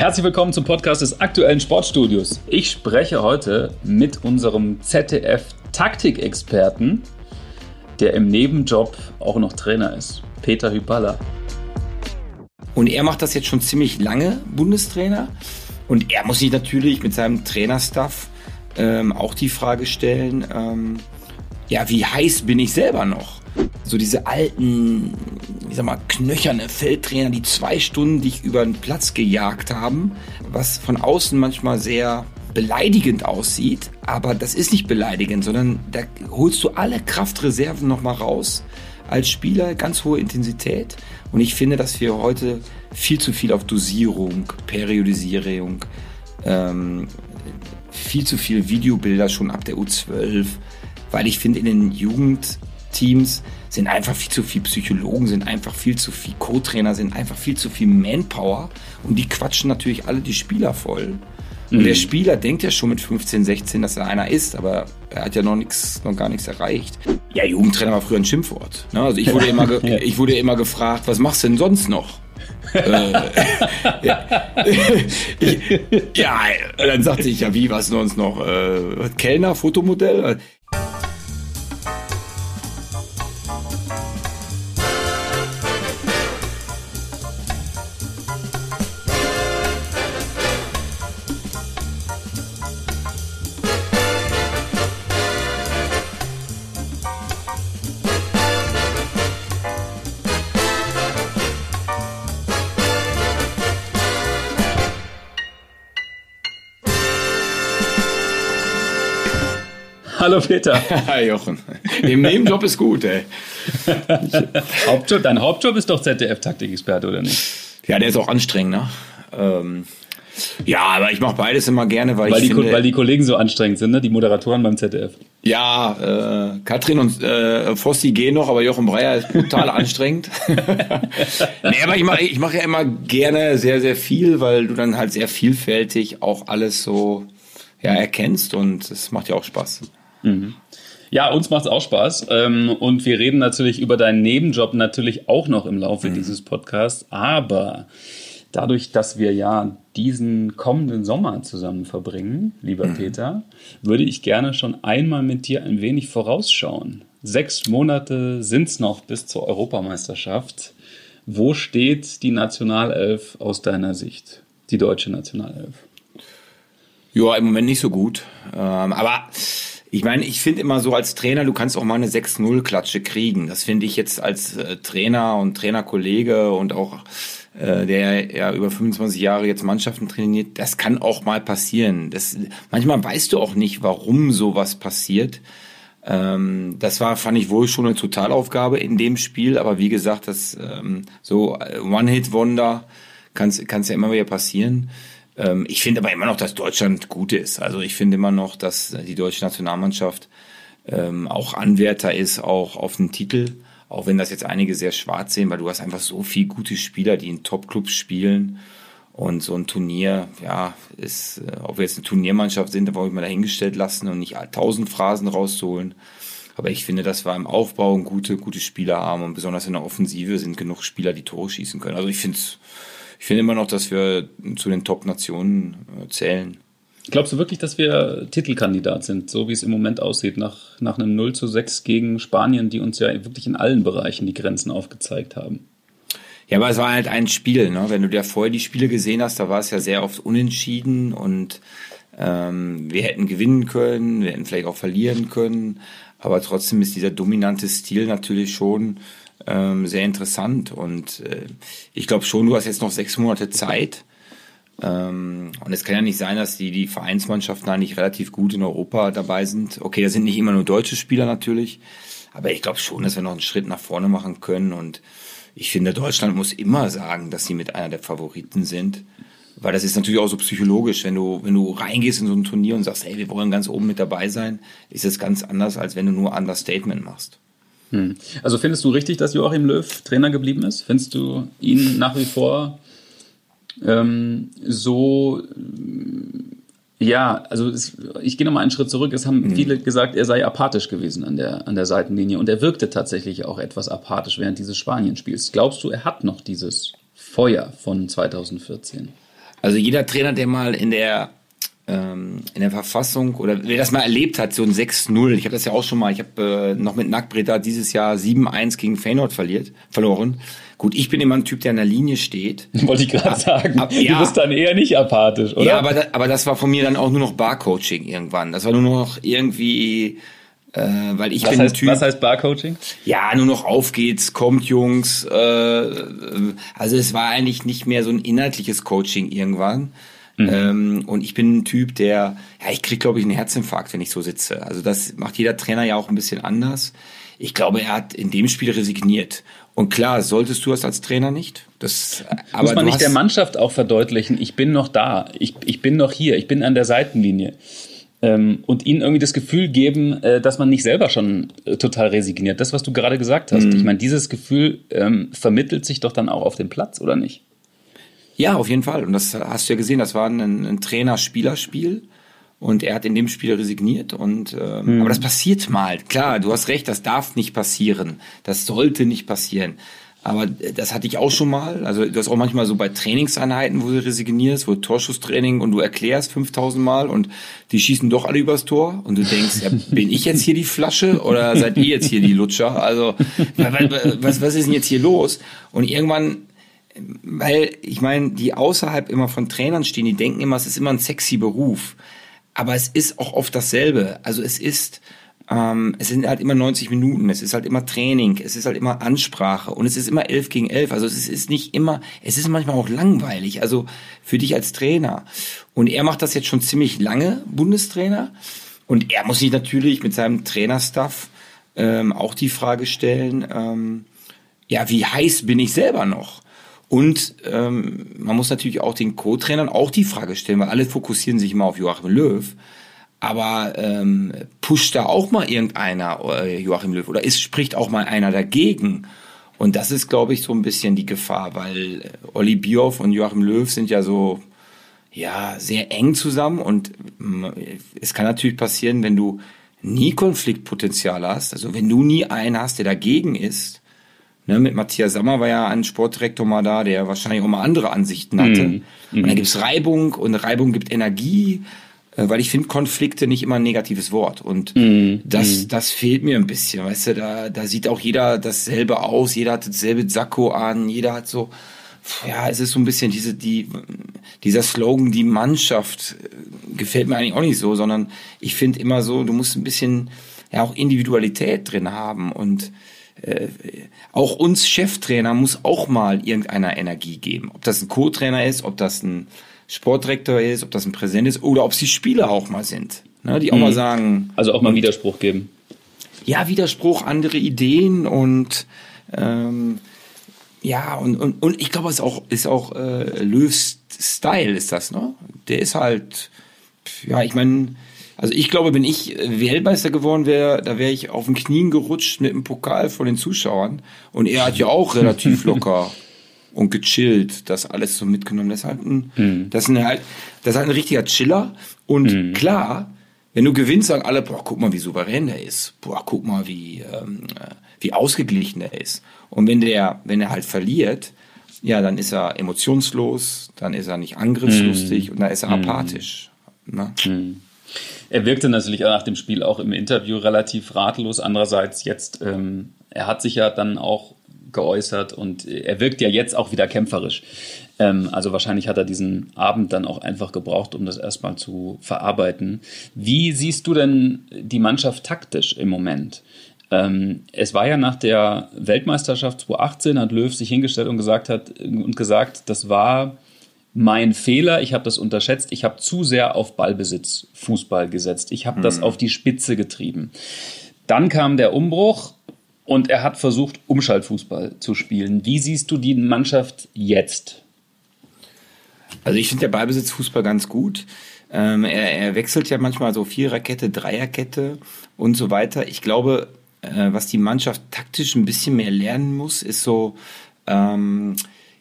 Herzlich willkommen zum Podcast des aktuellen Sportstudios. Ich spreche heute mit unserem ZDF-Taktikexperten, der im Nebenjob auch noch Trainer ist, Peter Hyballa. Und er macht das jetzt schon ziemlich lange, Bundestrainer. Und er muss sich natürlich mit seinem Trainerstaff ähm, auch die Frage stellen, ähm, ja, wie heiß bin ich selber noch? So diese alten, ich sag mal, knöcherne Feldtrainer, die zwei Stunden dich über den Platz gejagt haben, was von außen manchmal sehr beleidigend aussieht, aber das ist nicht beleidigend, sondern da holst du alle Kraftreserven nochmal raus als Spieler, ganz hohe Intensität. Und ich finde, dass wir heute viel zu viel auf Dosierung, Periodisierung, ähm, viel zu viel Videobilder schon ab der U12, weil ich finde, in den Jugendteams sind einfach viel zu viel Psychologen, sind einfach viel zu viel Co-Trainer, sind einfach viel zu viel Manpower und die quatschen natürlich alle die Spieler voll. Und mhm. der Spieler denkt ja schon mit 15, 16, dass er einer ist, aber er hat ja noch nichts, noch gar nichts erreicht. Ja, Jugendtrainer war früher ein Schimpfwort. Ne? Also ich wurde immer, ich wurde immer gefragt, was machst du denn sonst noch? äh, ja, ja, dann sagte ich ja, wie, was sonst noch? Äh, Kellner, Fotomodell? Hallo Peter. Hi Jochen. Im Nebenjob ist gut, ey. Hauptjob, dein Hauptjob ist doch ZDF-Taktikexperte, oder nicht? Ja, der ist auch anstrengend, ne? Ähm, ja, aber ich mache beides immer gerne, weil, weil ich die, finde, weil die Kollegen so anstrengend sind, ne? Die Moderatoren beim ZDF. Ja, äh, Katrin und äh, Fossi gehen noch, aber Jochen Breyer ist brutal anstrengend. nee, aber ich mache ich mach ja immer gerne sehr, sehr viel, weil du dann halt sehr vielfältig auch alles so ja, erkennst und es macht ja auch Spaß. Mhm. Ja, uns macht es auch Spaß. Ähm, und wir reden natürlich über deinen Nebenjob natürlich auch noch im Laufe mhm. dieses Podcasts. Aber dadurch, dass wir ja diesen kommenden Sommer zusammen verbringen, lieber mhm. Peter, würde ich gerne schon einmal mit dir ein wenig vorausschauen. Sechs Monate sind es noch bis zur Europameisterschaft. Wo steht die Nationalelf aus deiner Sicht? Die deutsche Nationalelf? Ja, im Moment nicht so gut. Ähm, aber ich meine, ich finde immer so als Trainer, du kannst auch mal eine 6-0-Klatsche kriegen. Das finde ich jetzt als äh, Trainer und Trainerkollege und auch äh, der ja über 25 Jahre jetzt Mannschaften trainiert, das kann auch mal passieren. Das, manchmal weißt du auch nicht, warum sowas passiert. Ähm, das war, fand ich wohl schon eine Totalaufgabe in dem Spiel, aber wie gesagt, das ähm, so äh, One-Hit-Wonder kann es ja immer wieder passieren. Ähm, ich finde aber immer noch, dass Deutschland gut ist. Also ich finde immer noch, dass die deutsche Nationalmannschaft ähm, auch Anwärter ist, auch auf den Titel. Auch wenn das jetzt einige sehr schwarz sehen, weil du hast einfach so viele gute Spieler, die in Top-Clubs spielen. Und so ein Turnier, ja, ist, äh, ob wir jetzt eine Turniermannschaft sind, da wollte ich mal dahingestellt lassen und nicht tausend Phrasen rauszuholen. Aber ich finde, dass wir im Aufbau gute, gute Spieler haben und besonders in der Offensive sind genug Spieler, die Tore schießen können. Also ich finde es ich finde immer noch, dass wir zu den Top-Nationen äh, zählen. Glaubst du wirklich, dass wir Titelkandidat sind, so wie es im Moment aussieht, nach, nach einem 0 zu 6 gegen Spanien, die uns ja wirklich in allen Bereichen die Grenzen aufgezeigt haben? Ja, aber es war halt ein Spiel, ne? Wenn du dir vorher die Spiele gesehen hast, da war es ja sehr oft unentschieden und ähm, wir hätten gewinnen können, wir hätten vielleicht auch verlieren können, aber trotzdem ist dieser dominante Stil natürlich schon ähm, sehr interessant. Und äh, ich glaube schon, du hast jetzt noch sechs Monate Zeit. Ähm, und es kann ja nicht sein, dass die, die Vereinsmannschaften eigentlich relativ gut in Europa dabei sind. Okay, das sind nicht immer nur deutsche Spieler natürlich, aber ich glaube schon, dass wir noch einen Schritt nach vorne machen können. Und ich finde, Deutschland muss immer sagen, dass sie mit einer der Favoriten sind. Weil das ist natürlich auch so psychologisch, wenn du, wenn du reingehst in so ein Turnier und sagst, hey, wir wollen ganz oben mit dabei sein, ist es ganz anders, als wenn du nur Understatement machst. Hm. Also findest du richtig, dass Joachim Löw Trainer geblieben ist? Findest du ihn nach wie vor ähm, so, ja, also es, ich gehe nochmal einen Schritt zurück. Es haben mhm. viele gesagt, er sei apathisch gewesen an der, an der Seitenlinie und er wirkte tatsächlich auch etwas apathisch während dieses Spanienspiels. Glaubst du, er hat noch dieses Feuer von 2014? Also jeder Trainer, der mal in der ähm, in der Verfassung oder wer das mal erlebt hat, so ein 6-0, ich habe das ja auch schon mal, ich habe äh, noch mit Nackbreda dieses Jahr 7-1 gegen Feyenoord verliert, verloren. Gut, ich bin immer ein Typ, der an der Linie steht. Wollte ich gerade sagen. Ab, ja, du bist dann eher nicht apathisch, oder? Ja, aber, da, aber das war von mir dann auch nur noch Barcoaching irgendwann. Das war nur noch irgendwie äh, weil ich was bin heißt, Typ. Was heißt Barcoaching? Ja, nur noch auf geht's, kommt Jungs. Äh, also es war eigentlich nicht mehr so ein inhaltliches Coaching irgendwann. Mhm. Ähm, und ich bin ein Typ, der, ja, ich krieg glaube ich einen Herzinfarkt, wenn ich so sitze. Also das macht jeder Trainer ja auch ein bisschen anders. Ich glaube, er hat in dem Spiel resigniert. Und klar, solltest du das als Trainer nicht. Das, aber Muss man nicht der Mannschaft auch verdeutlichen, ich bin noch da, ich, ich bin noch hier, ich bin an der Seitenlinie ähm, und ihnen irgendwie das Gefühl geben, äh, dass man nicht selber schon äh, total resigniert. Das, was du gerade gesagt hast. Mhm. Ich meine, dieses Gefühl ähm, vermittelt sich doch dann auch auf dem Platz, oder nicht? Ja, auf jeden Fall. Und das hast du ja gesehen, das war ein, ein Trainer-Spielerspiel. Und er hat in dem Spiel resigniert. Und ähm, mhm. aber das passiert mal. Klar, du hast recht, das darf nicht passieren. Das sollte nicht passieren. Aber das hatte ich auch schon mal. Also du hast auch manchmal so bei Trainingseinheiten, wo du resignierst, wo Torschusstraining und du erklärst 5000 Mal und die schießen doch alle übers Tor und du denkst, ja, bin ich jetzt hier die Flasche oder seid ihr jetzt hier die Lutscher? Also was, was ist denn jetzt hier los? Und irgendwann, weil ich meine, die außerhalb immer von Trainern stehen, die denken immer, es ist immer ein sexy Beruf. Aber es ist auch oft dasselbe. Also es ist ähm, es sind halt immer 90 Minuten, es ist halt immer Training, es ist halt immer Ansprache und es ist immer 11 gegen 11. Also es ist nicht immer, es ist manchmal auch langweilig, also für dich als Trainer. Und er macht das jetzt schon ziemlich lange, Bundestrainer. Und er muss sich natürlich mit seinem Trainerstaff ähm, auch die Frage stellen, ähm, ja, wie heiß bin ich selber noch? Und ähm, man muss natürlich auch den Co-Trainern auch die Frage stellen, weil alle fokussieren sich immer auf Joachim Löw. Aber ähm, pusht da auch mal irgendeiner äh, Joachim Löw oder ist, spricht auch mal einer dagegen? Und das ist, glaube ich, so ein bisschen die Gefahr, weil äh, Olli Bioff und Joachim Löw sind ja so ja sehr eng zusammen und mm, es kann natürlich passieren, wenn du nie Konfliktpotenzial hast, also wenn du nie einen hast, der dagegen ist. Ne, mit Matthias Sammer war ja ein Sportdirektor mal da, der wahrscheinlich auch mal andere Ansichten hatte. Mm, Und dann gibt's Reibung und Reibung gibt Energie. Äh, weil ich finde Konflikte nicht immer ein negatives Wort und mm, das mm. das fehlt mir ein bisschen, weißt du, da da sieht auch jeder dasselbe aus, jeder hat dasselbe Sakko an, jeder hat so ja, es ist so ein bisschen diese die dieser Slogan die Mannschaft äh, gefällt mir eigentlich auch nicht so, sondern ich finde immer so, du musst ein bisschen ja auch Individualität drin haben und äh, auch uns Cheftrainer muss auch mal irgendeiner Energie geben. Ob das ein Co-Trainer ist, ob das ein Sportdirektor ist, ob das ein Präsident ist oder ob es die Spieler auch mal sind. Ne, die auch mhm. mal sagen. Also auch mal Widerspruch geben. Ja, Widerspruch, andere Ideen und ähm, ja, und, und, und ich glaube, es ist auch, ist auch äh, Löws Style, ist das, ne? Der ist halt, ja, ich meine, also ich glaube, wenn ich Weltmeister geworden wäre, da wäre ich auf den Knien gerutscht mit dem Pokal vor den Zuschauern. Und er hat ja auch relativ locker und gechillt, das alles so mitgenommen. Das ist halt ein, mhm. das ist ein, halt, das ist halt ein richtiger Chiller. Und mhm. klar, wenn du gewinnst, sagen alle, boah, guck mal, wie souverän der ist. Boah, guck mal, wie, ähm, wie ausgeglichen er ist. Und wenn der, wenn er halt verliert, ja, dann ist er emotionslos, dann ist er nicht angriffslustig mhm. und dann ist er mhm. apathisch. Ne? Mhm. Er wirkte natürlich nach dem Spiel auch im Interview relativ ratlos. Andererseits jetzt, ähm, er hat sich ja dann auch geäußert und er wirkt ja jetzt auch wieder kämpferisch. Ähm, also wahrscheinlich hat er diesen Abend dann auch einfach gebraucht, um das erstmal zu verarbeiten. Wie siehst du denn die Mannschaft taktisch im Moment? Ähm, es war ja nach der Weltmeisterschaft 2018, hat Löw sich hingestellt und gesagt hat und gesagt, das war mein Fehler, ich habe das unterschätzt, ich habe zu sehr auf Ballbesitz Fußball gesetzt, ich habe mhm. das auf die Spitze getrieben. Dann kam der Umbruch und er hat versucht, Umschaltfußball zu spielen. Wie siehst du die Mannschaft jetzt? Also ich finde der Ballbesitzfußball ganz gut. Ähm, er, er, wechselt ja manchmal so Viererkette, Dreierkette und so weiter. Ich glaube, äh, was die Mannschaft taktisch ein bisschen mehr lernen muss, ist so, ähm,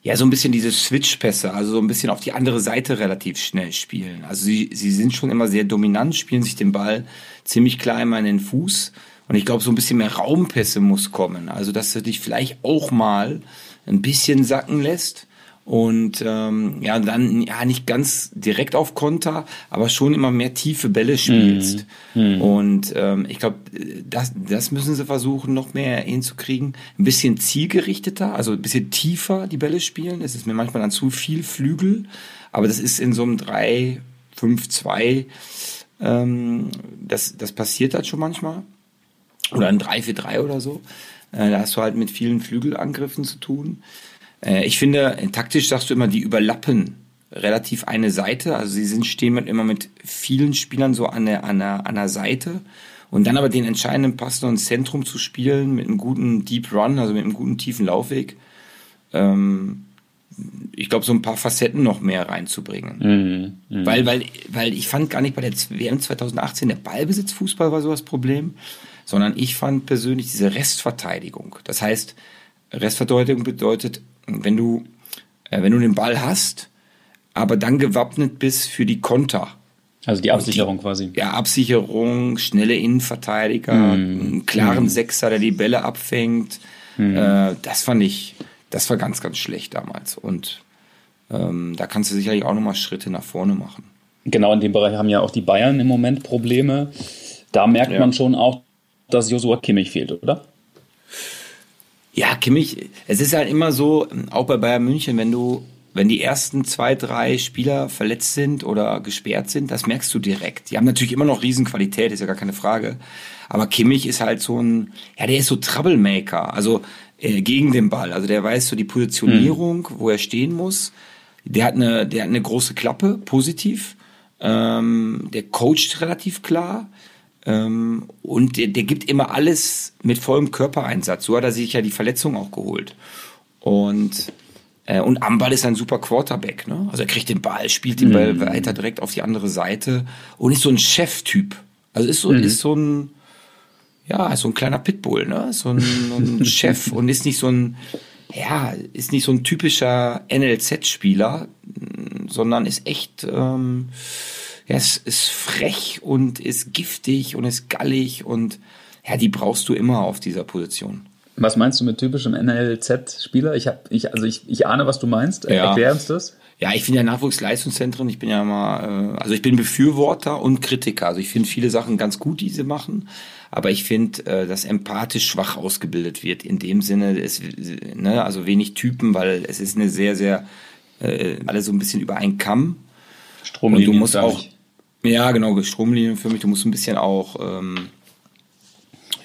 ja, so ein bisschen diese Switch-Pässe, also so ein bisschen auf die andere Seite relativ schnell spielen. Also sie, sie sind schon immer sehr dominant, spielen sich den Ball ziemlich klar immer in den Fuß und ich glaube, so ein bisschen mehr Raumpässe muss kommen. Also, dass du dich vielleicht auch mal ein bisschen sacken lässt und ähm, ja, dann ja nicht ganz direkt auf Konter, aber schon immer mehr tiefe Bälle spielst. Mhm. Und ähm, ich glaube, das, das müssen sie versuchen, noch mehr hinzukriegen. Ein bisschen zielgerichteter, also ein bisschen tiefer die Bälle spielen. Es ist mir manchmal dann zu viel Flügel, aber das ist in so einem 3, 5, 2, ähm, das, das passiert halt schon manchmal. Oder ein 3, 4, 3 oder so. Äh, da hast du halt mit vielen Flügelangriffen zu tun. Äh, ich finde, taktisch sagst du immer, die überlappen relativ eine Seite. Also sie sind, stehen mit, immer mit vielen Spielern so an der, an, der, an der Seite. Und dann aber den entscheidenden Pass noch ins Zentrum zu spielen mit einem guten Deep Run, also mit einem guten tiefen Laufweg. Ähm, ich glaube, so ein paar Facetten noch mehr reinzubringen. Mhm, mh. Weil, weil, weil ich fand gar nicht bei der WM 2018 der Ballbesitzfußball war so das Problem, sondern ich fand persönlich diese Restverteidigung. Das heißt, Restverteidigung bedeutet wenn du, äh, wenn du den Ball hast, aber dann gewappnet bist für die Konter. Also die Absicherung die, quasi. Ja, Absicherung, schnelle Innenverteidiger, mm. einen klaren mm. Sechser, der die Bälle abfängt. Mm. Äh, das fand ich, das war ganz, ganz schlecht damals. Und ähm, da kannst du sicherlich auch nochmal Schritte nach vorne machen. Genau, in dem Bereich haben ja auch die Bayern im Moment Probleme. Da merkt ja. man schon auch, dass Josua Kimmich fehlt, oder? Ja, Kimmich, es ist halt immer so, auch bei Bayern München, wenn du, wenn die ersten zwei, drei Spieler verletzt sind oder gesperrt sind, das merkst du direkt. Die haben natürlich immer noch Riesenqualität, ist ja gar keine Frage. Aber Kimmich ist halt so ein, ja, der ist so Troublemaker, also äh, gegen den Ball. Also der weiß so die Positionierung, mhm. wo er stehen muss. Der hat eine, der hat eine große Klappe, positiv. Ähm, der coacht relativ klar. Ähm, und der, der gibt immer alles mit vollem Körpereinsatz. So hat er sich ja die Verletzung auch geholt. Und äh, und Ambal ist ein super Quarterback, ne? Also er kriegt den Ball, spielt den Ball mhm. weiter direkt auf die andere Seite und ist so ein Cheftyp. Also ist so, mhm. ist so ein, ja, ist so ein kleiner Pitbull, ne? So ein, ein Chef und ist nicht so ein, ja, ist nicht so ein typischer NLZ-Spieler, sondern ist echt, ähm, ja, es ist frech und ist giftig und ist gallig und ja, die brauchst du immer auf dieser Position. Was meinst du mit typischem NLZ-Spieler? Ich habe, ich, also ich, ich ahne, was du meinst. Ja. Erklär uns das. Ja, ich finde ja Nachwuchsleistungszentren, ich bin ja mal, äh, also ich bin Befürworter und Kritiker. Also ich finde viele Sachen ganz gut, die sie machen, aber ich finde, äh, dass empathisch schwach ausgebildet wird. In dem Sinne, es, ne, also wenig Typen, weil es ist eine sehr, sehr, äh, alle so ein bisschen über einen Kamm. Stromlinien und du musst auch, ja, genau, Stromlinien für mich. Du musst ein bisschen auch, ähm,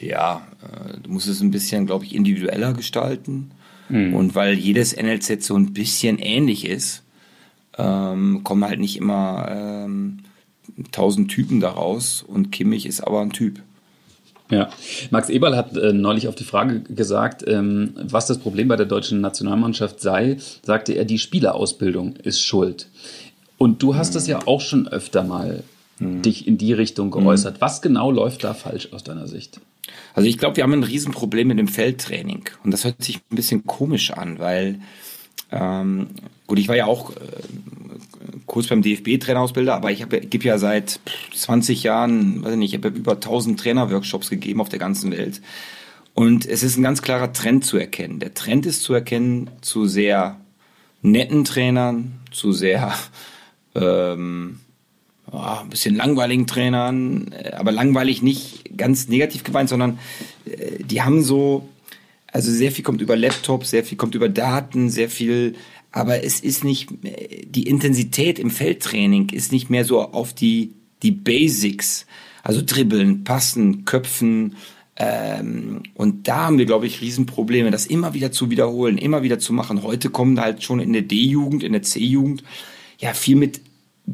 ja, äh, du musst es ein bisschen, glaube ich, individueller gestalten. Mhm. Und weil jedes NLZ so ein bisschen ähnlich ist, ähm, kommen halt nicht immer ähm, tausend Typen daraus. Und Kimmich ist aber ein Typ. Ja, Max Eberl hat äh, neulich auf die Frage gesagt, ähm, was das Problem bei der deutschen Nationalmannschaft sei, sagte er, die Spielerausbildung ist schuld. Und du hast es ja auch schon öfter mal mhm. dich in die Richtung geäußert. Mhm. Was genau läuft da falsch aus deiner Sicht? Also ich glaube, wir haben ein Riesenproblem mit dem Feldtraining. Und das hört sich ein bisschen komisch an, weil ähm, gut, ich war ja auch äh, kurz beim DFB-Trainerausbilder, aber ich gebe ja seit 20 Jahren, weiß ich nicht, ich habe über 1000 Trainerworkshops gegeben auf der ganzen Welt. Und es ist ein ganz klarer Trend zu erkennen. Der Trend ist zu erkennen zu sehr netten Trainern, zu sehr ähm, oh, ein bisschen langweiligen Trainern, äh, aber langweilig nicht ganz negativ gemeint, sondern äh, die haben so, also sehr viel kommt über Laptops, sehr viel kommt über Daten, sehr viel, aber es ist nicht, die Intensität im Feldtraining ist nicht mehr so auf die, die Basics, also dribbeln, passen, köpfen, ähm, und da haben wir, glaube ich, Riesenprobleme, das immer wieder zu wiederholen, immer wieder zu machen. Heute kommen halt schon in der D-Jugend, in der C-Jugend, ja viel mit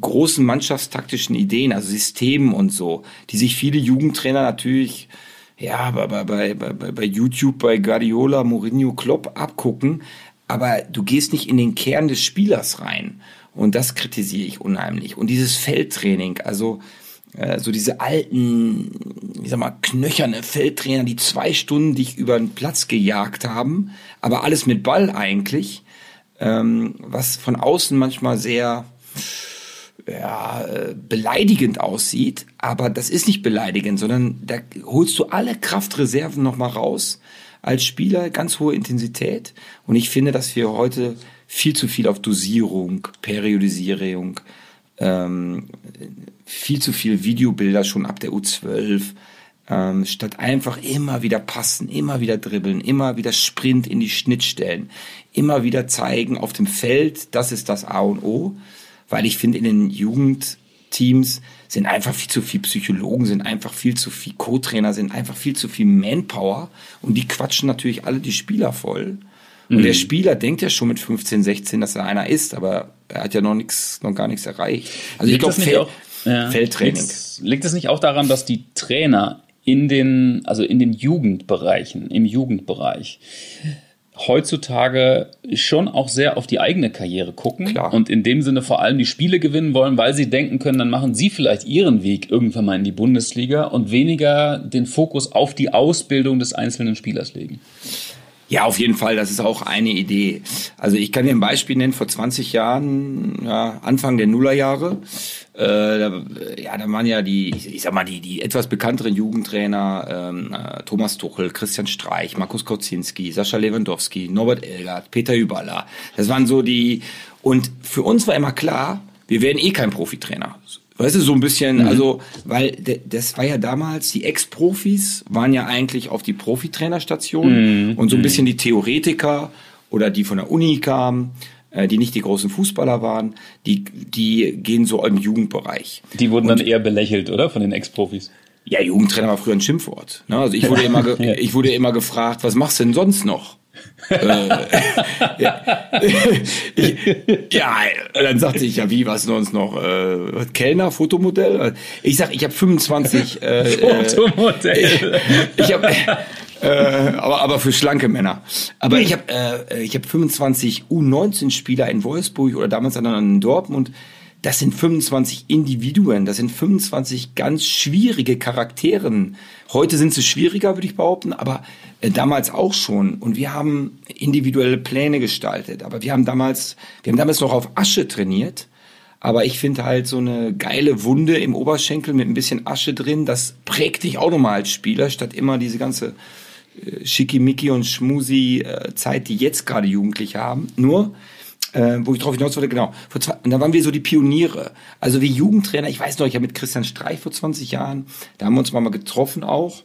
großen mannschaftstaktischen Ideen, also Systemen und so, die sich viele Jugendtrainer natürlich ja bei, bei, bei, bei YouTube, bei Guardiola, Mourinho, Klopp abgucken, aber du gehst nicht in den Kern des Spielers rein. Und das kritisiere ich unheimlich. Und dieses Feldtraining, also äh, so diese alten, ich sag mal, knöcherne Feldtrainer, die zwei Stunden dich über den Platz gejagt haben, aber alles mit Ball eigentlich, ähm, was von außen manchmal sehr ja, äh, beleidigend aussieht, aber das ist nicht beleidigend, sondern da holst du alle Kraftreserven nochmal raus als Spieler, ganz hohe Intensität. Und ich finde, dass wir heute viel zu viel auf Dosierung, Periodisierung, ähm, viel zu viel Videobilder schon ab der U12, ähm, statt einfach immer wieder passen, immer wieder dribbeln, immer wieder Sprint in die Schnittstellen, immer wieder zeigen auf dem Feld, das ist das A und O, weil ich finde, in den Jugendteams sind einfach viel zu viel Psychologen, sind einfach viel zu viel Co-Trainer, sind einfach viel zu viel Manpower und die quatschen natürlich alle die Spieler voll. Und mhm. der Spieler denkt ja schon mit 15, 16, dass er einer ist, aber er hat ja noch nichts, noch gar nichts erreicht. Also liegt ich glaube, Fel ja. Feldtraining. Liegt es nicht auch daran, dass die Trainer in den, also in den Jugendbereichen, im Jugendbereich, heutzutage schon auch sehr auf die eigene Karriere gucken Klar. und in dem Sinne vor allem die Spiele gewinnen wollen, weil sie denken können, dann machen sie vielleicht ihren Weg irgendwann mal in die Bundesliga und weniger den Fokus auf die Ausbildung des einzelnen Spielers legen. Ja, auf jeden Fall. Das ist auch eine Idee. Also ich kann dir ein Beispiel nennen. Vor 20 Jahren, ja, Anfang der Nullerjahre, äh, da, ja, da waren ja die, ich, ich sag mal, die, die etwas bekannteren Jugendtrainer, ähm, äh, Thomas Tuchel, Christian Streich, Markus Kocinski, Sascha Lewandowski, Norbert Elgert, Peter Hüballer. Das waren so die, und für uns war immer klar, wir werden eh kein Profitrainer. Weißt du, so ein bisschen, mhm. also, weil das war ja damals, die Ex-Profis waren ja eigentlich auf die Profitrainerstation mhm. und so ein mhm. bisschen die Theoretiker oder die von der Uni kamen, die nicht die großen Fußballer waren, die, die gehen so im Jugendbereich. Die wurden und, dann eher belächelt, oder? Von den Ex-Profis. Ja, Jugendtrainer war früher ein Schimpfwort. Ne? Also ich wurde immer, ja. ich wurde immer gefragt, was machst du denn sonst noch? äh, ich, ja, dann sagte ich, ja, wie, was sonst noch? Äh, Kellner, Fotomodell? Ich sag, ich habe 25. Äh, Fotomodell. ich, ich habe äh, aber, aber für schlanke Männer. Aber ich habe äh, ich hab 25 U19-Spieler in Wolfsburg oder damals dann in Dortmund. Das sind 25 Individuen, das sind 25 ganz schwierige Charakteren. Heute sind sie schwieriger, würde ich behaupten, aber äh, damals auch schon. Und wir haben individuelle Pläne gestaltet. Aber wir haben damals, wir haben damals noch auf Asche trainiert. Aber ich finde halt so eine geile Wunde im Oberschenkel mit ein bisschen Asche drin, das prägt dich auch nochmal als Spieler, statt immer diese ganze Schickimicki und Schmusi-Zeit, äh, die jetzt gerade Jugendliche haben. Nur, äh, wo ich drauf hinaus wollte, genau. Vor zwei, und da waren wir so die Pioniere. Also wie Jugendtrainer, ich weiß noch, ich habe mit Christian Streich vor 20 Jahren, da haben wir uns mal getroffen auch.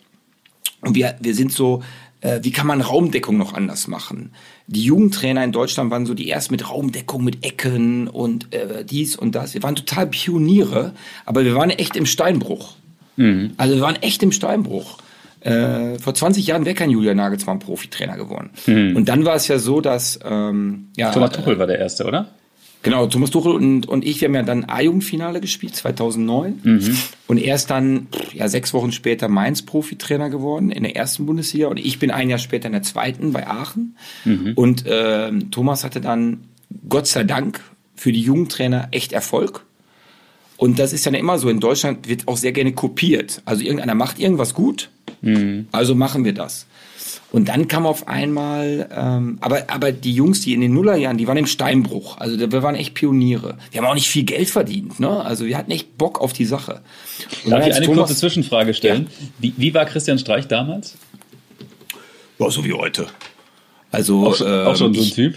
Und wir, wir sind so, äh, wie kann man Raumdeckung noch anders machen? Die Jugendtrainer in Deutschland waren so die ersten mit Raumdeckung, mit Ecken und äh, dies und das. Wir waren total Pioniere, aber wir waren echt im Steinbruch. Mhm. Also wir waren echt im Steinbruch. Äh, vor 20 Jahren wäre kein Julian Nagelsmann Profitrainer geworden. Mhm. Und dann war es ja so, dass ähm, ja, Thomas Tuchel war der erste, oder? Genau, Thomas Tuchel und, und ich, wir haben ja dann A-Jugendfinale gespielt, 2009. Mhm. Und erst dann, ja, sechs Wochen später Mainz Profitrainer geworden in der ersten Bundesliga. Und ich bin ein Jahr später in der zweiten bei Aachen. Mhm. Und äh, Thomas hatte dann, Gott sei Dank, für die Jugendtrainer echt Erfolg. Und das ist ja immer so, in Deutschland wird auch sehr gerne kopiert. Also irgendeiner macht irgendwas gut, mhm. also machen wir das. Und dann kam auf einmal, ähm, aber, aber die Jungs, die in den Nullerjahren, die waren im Steinbruch. Also wir waren echt Pioniere. Wir haben auch nicht viel Geld verdient. Ne? Also wir hatten echt Bock auf die Sache. Und Darf ich eine Thomas, kurze Zwischenfrage stellen? Ja. Wie, wie war Christian Streich damals? Ja, so wie heute. Also auch, ähm, auch schon so ein Typ?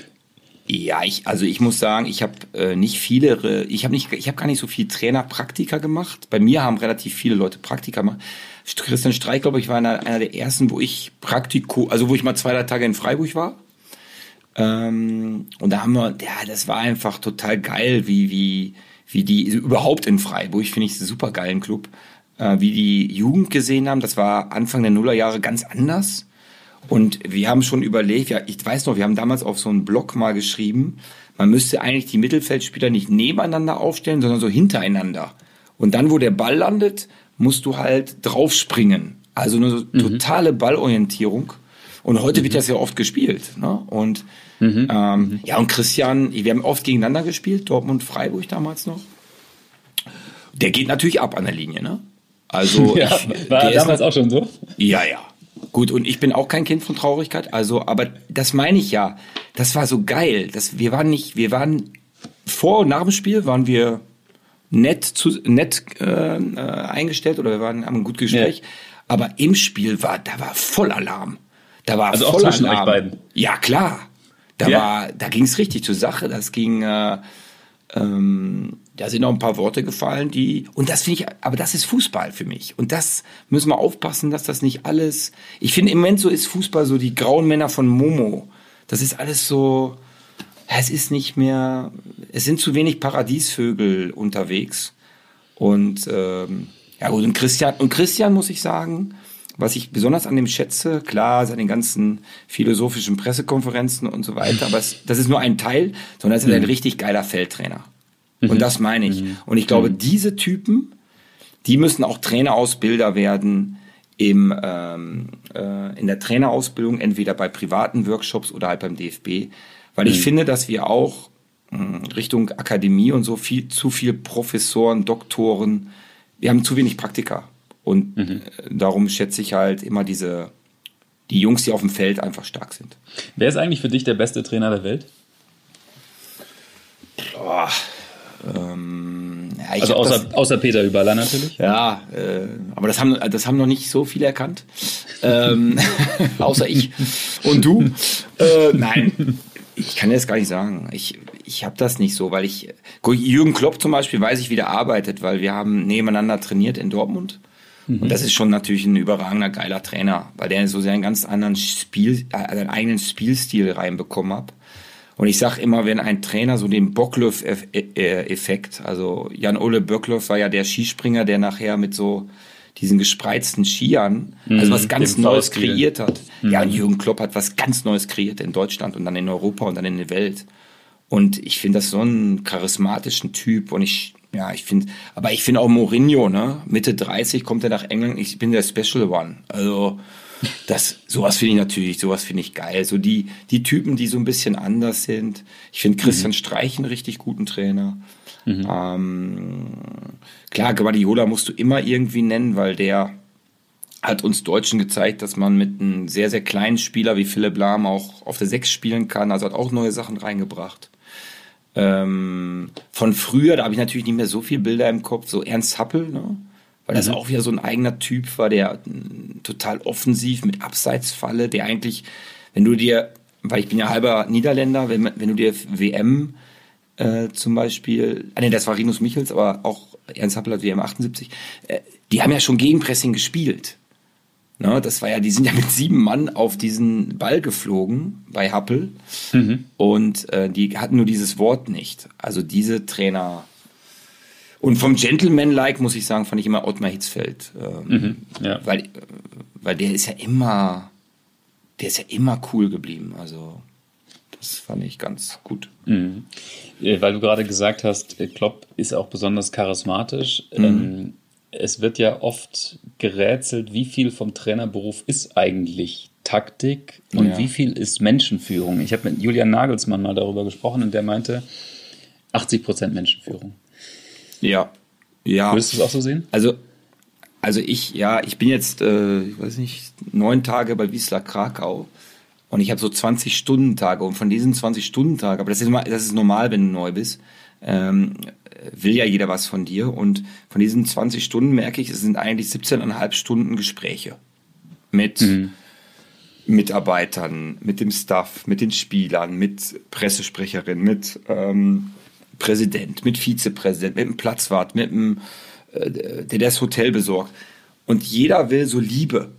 Ja, ich, also ich muss sagen, ich habe äh, nicht viele, ich habe nicht, ich habe gar nicht so viel Trainerpraktika gemacht. Bei mir haben relativ viele Leute Praktika gemacht. Christian Streich, glaube ich, war einer, einer der ersten, wo ich Praktiko, also wo ich mal zwei, drei Tage in Freiburg war. Ähm, und da haben wir, ja, das war einfach total geil, wie, wie, wie die, überhaupt in Freiburg, finde ich, super geilen Club, äh, wie die Jugend gesehen haben. Das war Anfang der Nullerjahre ganz anders. Und wir haben schon überlegt, ja, ich weiß noch, wir haben damals auf so einen Blog mal geschrieben, man müsste eigentlich die Mittelfeldspieler nicht nebeneinander aufstellen, sondern so hintereinander. Und dann, wo der Ball landet, musst du halt draufspringen. Also eine mhm. totale Ballorientierung. Und heute mhm. wird das ja oft gespielt. Ne? Und mhm. Ähm, mhm. ja, und Christian, wir haben oft gegeneinander gespielt, Dortmund, Freiburg damals noch. Der geht natürlich ab an der Linie, ne? Also ja, ich, war damals auch schon so. Ja, ja. Gut, und ich bin auch kein Kind von Traurigkeit, also, aber das meine ich ja. Das war so geil. Das, wir waren nicht, wir waren vor und nach dem Spiel waren wir nett, zu, nett äh, äh, eingestellt oder wir waren, haben ein gutes Gespräch. Ja. Aber im Spiel war, da war voll Alarm. Da war also voll auch zwischen Alarm. euch beiden. Ja, klar. Da ja. war, da ging es richtig zur Sache. Das ging, äh, ähm, da sind noch ein paar Worte gefallen, die, und das finde ich, aber das ist Fußball für mich. Und das müssen wir aufpassen, dass das nicht alles, ich finde im Moment so ist Fußball so die grauen Männer von Momo. Das ist alles so, es ist nicht mehr, es sind zu wenig Paradiesvögel unterwegs. Und, ähm, ja gut, und Christian, und Christian muss ich sagen, was ich besonders an dem schätze, klar, seine ganzen philosophischen Pressekonferenzen und so weiter, aber es, das ist nur ein Teil, sondern er ist mhm. ein richtig geiler Feldtrainer. Mhm. Und das meine ich. Mhm. Und ich glaube, mhm. diese Typen, die müssen auch Trainerausbilder werden im, ähm, äh, in der Trainerausbildung, entweder bei privaten Workshops oder halt beim DFB. Weil ich mhm. finde, dass wir auch hm, Richtung Akademie und so viel zu viel Professoren, Doktoren, wir haben zu wenig Praktiker. Und mhm. Äh, darum schätze ich halt immer diese, die Jungs, die auf dem Feld einfach stark sind. Wer ist eigentlich für dich der beste Trainer der Welt? Boah, ähm, ja, also außer, das, außer Peter Hüberler natürlich. Ja, äh, aber das haben, das haben noch nicht so viele erkannt. ähm, außer ich und du. Äh, nein, ich kann jetzt gar nicht sagen. Ich, ich habe das nicht so, weil ich. Jürgen Klopp zum Beispiel weiß ich, wie der arbeitet, weil wir haben nebeneinander trainiert in Dortmund. Mhm. Und das ist schon natürlich ein überragender, geiler Trainer, weil der so seinen ganz anderen Spiel, äh, seinen eigenen Spielstil reinbekommen hat. Und ich sag immer, wenn ein Trainer so den Bocklöff-Effekt, also Jan-Ole Böckloff war ja der Skispringer, der nachher mit so diesen gespreizten Skiern, also mhm, was ganz Neues kreiert hat. Mhm. Ja, und Jürgen Klopp hat was ganz Neues kreiert in Deutschland und dann in Europa und dann in der Welt. Und ich finde das so einen charismatischen Typ und ich ja, ich finde, aber ich finde auch Mourinho, ne? Mitte 30 kommt er nach England. Ich bin der Special One. Also, das, sowas finde ich natürlich, sowas finde ich geil. So die, die Typen, die so ein bisschen anders sind. Ich finde Christian mhm. Streich einen richtig guten Trainer. Mhm. Ähm, klar, Guardiola musst du immer irgendwie nennen, weil der hat uns Deutschen gezeigt, dass man mit einem sehr, sehr kleinen Spieler wie Philipp Lahm auch auf der Sechs spielen kann. Also hat auch neue Sachen reingebracht. Ähm, von früher, da habe ich natürlich nicht mehr so viele Bilder im Kopf, so Ernst Happel, ne? weil das mhm. auch wieder so ein eigener Typ war, der total offensiv mit Abseitsfalle, der eigentlich, wenn du dir, weil ich bin ja halber Niederländer, wenn, wenn du dir WM äh, zum Beispiel, ah nee, das war Rinus Michels, aber auch Ernst Happel hat WM 78, äh, die haben ja schon Gegenpressing gespielt. Ne, das war ja, die sind ja mit sieben Mann auf diesen Ball geflogen bei Happel mhm. und äh, die hatten nur dieses Wort nicht. Also diese Trainer. Und vom Gentleman-like muss ich sagen, fand ich immer Ottmar Hitzfeld. Ähm, mhm, ja. weil, äh, weil der ist ja immer, der ist ja immer cool geblieben. Also das fand ich ganz gut. Mhm. Äh, weil du gerade gesagt hast, Klopp ist auch besonders charismatisch. Mhm. Ähm, es wird ja oft gerätselt, wie viel vom Trainerberuf ist eigentlich Taktik und ja. wie viel ist Menschenführung. Ich habe mit Julian Nagelsmann mal darüber gesprochen und der meinte 80 Prozent Menschenführung. Ja, ja. Würdest du es auch so sehen? Also, also ich, ja, ich bin jetzt, äh, ich weiß nicht, neun Tage bei Wiesla Krakau und ich habe so 20 Stunden Tage und von diesen 20 Stunden Tage, aber das ist, das ist normal, wenn du neu bist, ähm, will ja jeder was von dir. Und von diesen 20 Stunden merke ich, es sind eigentlich 17,5 Stunden Gespräche mit mhm. Mitarbeitern, mit dem Staff, mit den Spielern, mit Pressesprecherin, mit ähm, Präsident, mit Vizepräsident, mit dem Platzwart, mit dem, äh, der das Hotel besorgt. Und jeder will so Liebe.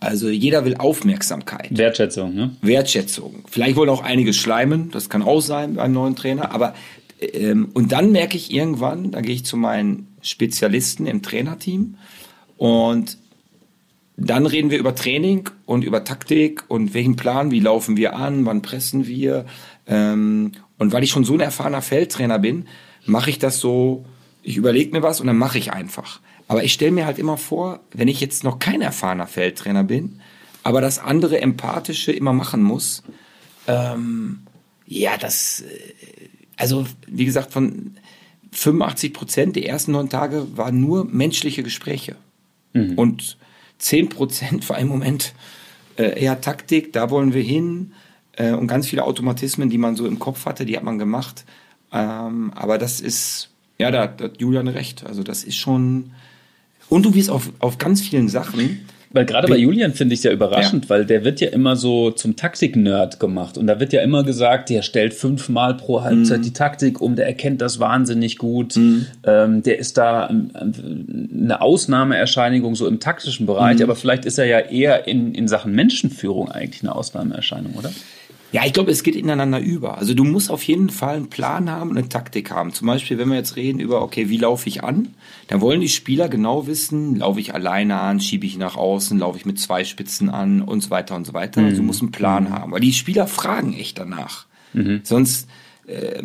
Also jeder will Aufmerksamkeit. Wertschätzung, ne? Wertschätzung. Vielleicht wollen auch einige schleimen, das kann auch sein beim neuen Trainer, aber ähm, und dann merke ich irgendwann, da gehe ich zu meinen Spezialisten im Trainerteam und dann reden wir über Training und über Taktik und welchen Plan, wie laufen wir an, wann pressen wir. Ähm, und weil ich schon so ein erfahrener Feldtrainer bin, mache ich das so, ich überlege mir was und dann mache ich einfach. Aber ich stelle mir halt immer vor, wenn ich jetzt noch kein erfahrener Feldtrainer bin, aber das andere Empathische immer machen muss, ähm, ja, das, äh, also wie gesagt, von 85 Prozent der ersten neun Tage waren nur menschliche Gespräche. Mhm. Und 10 Prozent war im Moment äh, eher Taktik, da wollen wir hin. Äh, und ganz viele Automatismen, die man so im Kopf hatte, die hat man gemacht. Ähm, aber das ist, ja, da, da hat Julian recht. Also das ist schon. Und du wirst auf, auf ganz vielen Sachen, Weil gerade bei Julian finde ich es ja überraschend, ja. weil der wird ja immer so zum Taktik-Nerd gemacht. Und da wird ja immer gesagt, der stellt fünfmal pro Halbzeit mhm. die Taktik um, der erkennt das wahnsinnig gut. Mhm. Ähm, der ist da eine Ausnahmeerscheinung so im taktischen Bereich, mhm. aber vielleicht ist er ja eher in, in Sachen Menschenführung eigentlich eine Ausnahmeerscheinung, oder? Ja, ich glaube, es geht ineinander über. Also du musst auf jeden Fall einen Plan haben und eine Taktik haben. Zum Beispiel, wenn wir jetzt reden über, okay, wie laufe ich an, dann wollen die Spieler genau wissen, laufe ich alleine an, schiebe ich nach außen, laufe ich mit zwei Spitzen an und so weiter und so weiter. Mhm. Also du musst einen Plan mhm. haben. Weil die Spieler fragen echt danach. Mhm. Sonst, äh,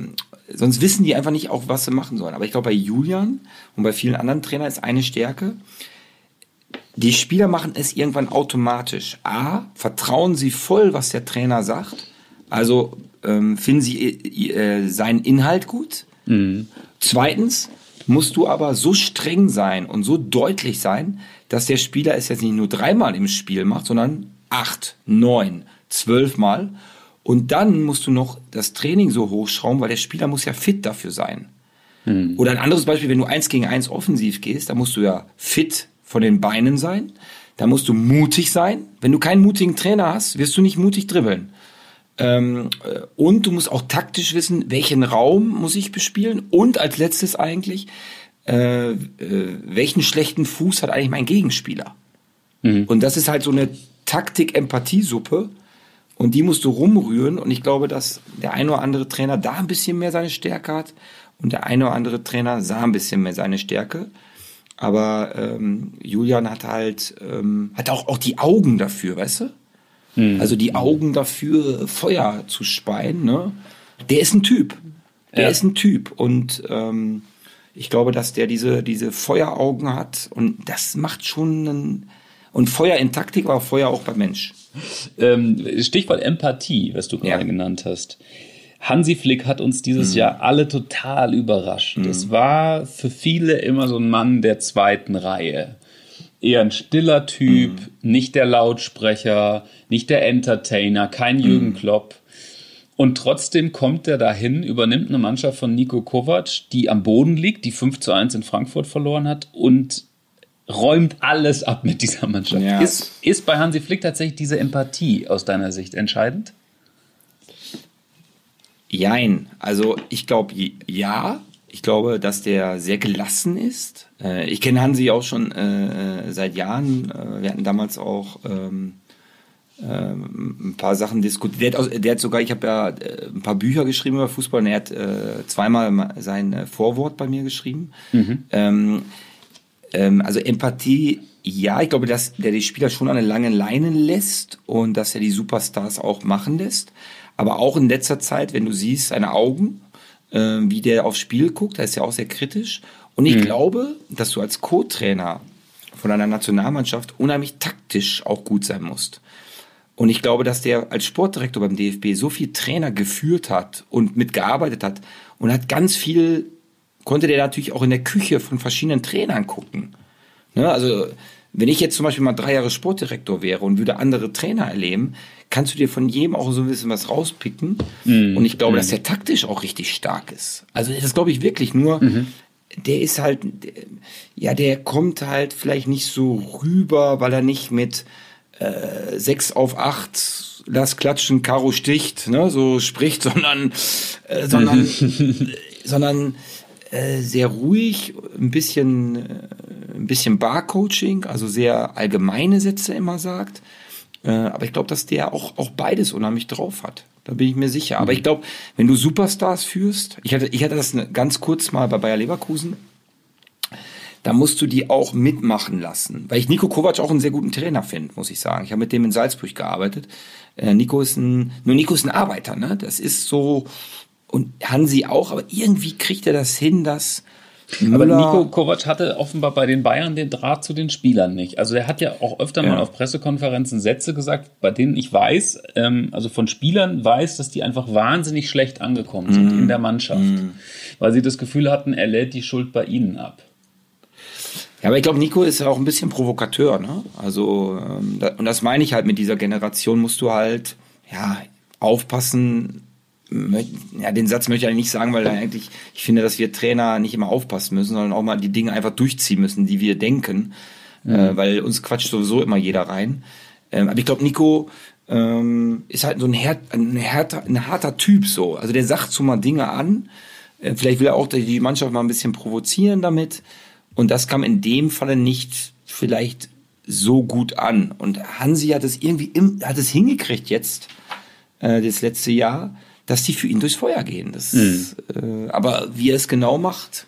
sonst wissen die einfach nicht auch, was sie machen sollen. Aber ich glaube, bei Julian und bei vielen anderen Trainern ist eine Stärke, die Spieler machen es irgendwann automatisch. A, vertrauen sie voll, was der Trainer sagt also ähm, finden sie äh, seinen Inhalt gut. Mhm. Zweitens musst du aber so streng sein und so deutlich sein, dass der Spieler es jetzt nicht nur dreimal im Spiel macht, sondern acht, neun, zwölfmal. Und dann musst du noch das Training so hochschrauben, weil der Spieler muss ja fit dafür sein. Mhm. Oder ein anderes Beispiel, wenn du eins gegen eins offensiv gehst, da musst du ja fit von den Beinen sein. Da musst du mutig sein. Wenn du keinen mutigen Trainer hast, wirst du nicht mutig dribbeln. Ähm, äh, und du musst auch taktisch wissen, welchen Raum muss ich bespielen. Und als letztes eigentlich, äh, äh, welchen schlechten Fuß hat eigentlich mein Gegenspieler? Mhm. Und das ist halt so eine Taktik-Empathie-Suppe. Und die musst du rumrühren. Und ich glaube, dass der eine oder andere Trainer da ein bisschen mehr seine Stärke hat. Und der eine oder andere Trainer sah ein bisschen mehr seine Stärke. Aber ähm, Julian hat halt, ähm, hat auch, auch die Augen dafür, weißt du? Mhm. Also die Augen dafür, Feuer zu speien, ne? Der ist ein Typ. Der ja. ist ein Typ. Und ähm, ich glaube, dass der diese, diese Feueraugen hat und das macht schon einen, und Feuer in Taktik, aber Feuer auch beim Mensch. Ähm, Stichwort Empathie, was du gerade ja. genannt hast. Hansi Flick hat uns dieses mhm. Jahr alle total überrascht. Mhm. Es war für viele immer so ein Mann der zweiten Reihe eher ein stiller Typ, mhm. nicht der Lautsprecher, nicht der Entertainer, kein Jürgen mhm. Klopp. Und trotzdem kommt er dahin, übernimmt eine Mannschaft von Nico Kovac, die am Boden liegt, die 5 zu 1 in Frankfurt verloren hat und räumt alles ab mit dieser Mannschaft. Ja. Ist, ist bei Hansi Flick tatsächlich diese Empathie aus deiner Sicht entscheidend? Jein. Also ich glaube ja, ich glaube, dass der sehr gelassen ist. Äh, ich kenne Hansi auch schon äh, seit Jahren. Äh, wir hatten damals auch ähm, ähm, ein paar Sachen diskutiert. Der hat, der hat sogar, ich habe ja äh, ein paar Bücher geschrieben über Fußball und er hat äh, zweimal sein äh, Vorwort bei mir geschrieben. Mhm. Ähm, ähm, also Empathie, ja, ich glaube, dass der die Spieler schon an eine lange Leine lässt und dass er die Superstars auch machen lässt. Aber auch in letzter Zeit, wenn du siehst, seine Augen, äh, wie der aufs Spiel guckt. Da ist ja auch sehr kritisch. Und ich mhm. glaube, dass du als Co-Trainer von einer Nationalmannschaft unheimlich taktisch auch gut sein musst. Und ich glaube, dass der als Sportdirektor beim DFB so viel Trainer geführt hat und mitgearbeitet hat und hat ganz viel, konnte der natürlich auch in der Küche von verschiedenen Trainern gucken. Ne? Also, wenn ich jetzt zum Beispiel mal drei Jahre Sportdirektor wäre und würde andere Trainer erleben, kannst du dir von jedem auch so ein bisschen was rauspicken. Mhm. Und ich glaube, mhm. dass der taktisch auch richtig stark ist. Also das glaube ich wirklich nur. Mhm. Der ist halt, ja, der kommt halt vielleicht nicht so rüber, weil er nicht mit äh, 6 auf 8 lass klatschen, Karo sticht, ne, so spricht, sondern, äh, sondern, sondern äh, sehr ruhig, ein bisschen, äh, ein bisschen Barcoaching, also sehr allgemeine Sätze immer sagt. Äh, aber ich glaube, dass der auch, auch beides unheimlich drauf hat. Da bin ich mir sicher. Aber mhm. ich glaube, wenn du Superstars führst, ich hatte, ich hatte das ganz kurz mal bei Bayer Leverkusen, da musst du die auch mitmachen lassen. Weil ich Nico Kovac auch einen sehr guten Trainer finde, muss ich sagen. Ich habe mit dem in Salzburg gearbeitet. Äh, Nico ist ein, nur Nico ist ein Arbeiter, ne? Das ist so, und Hansi auch, aber irgendwie kriegt er das hin, dass, Müller. Aber Nico Kovac hatte offenbar bei den Bayern den Draht zu den Spielern nicht. Also er hat ja auch öfter ja. mal auf Pressekonferenzen Sätze gesagt, bei denen ich weiß, ähm, also von Spielern weiß, dass die einfach wahnsinnig schlecht angekommen sind mm. in der Mannschaft, mm. weil sie das Gefühl hatten, er lädt die Schuld bei ihnen ab. Ja, aber ich glaube, Nico ist ja auch ein bisschen Provokateur, ne? Also, ähm, da, und das meine ich halt mit dieser Generation, musst du halt, ja, aufpassen, ja, den Satz möchte ich eigentlich nicht sagen, weil eigentlich, ich finde, dass wir Trainer nicht immer aufpassen müssen, sondern auch mal die Dinge einfach durchziehen müssen, die wir denken. mhm. äh, weil uns quatscht sowieso immer jeder rein. Ähm, aber ich glaube, Nico ähm, ist halt so ein, Her ein, härter, ein harter Typ so. Also der sagt so mal Dinge an. Äh, vielleicht will er auch die Mannschaft mal ein bisschen provozieren damit. Und das kam in dem Falle nicht vielleicht so gut an. Und Hansi hat es irgendwie im, hat es hingekriegt jetzt, äh, das letzte Jahr, dass die für ihn durchs Feuer gehen. Das, mhm. äh, aber wie er es genau macht,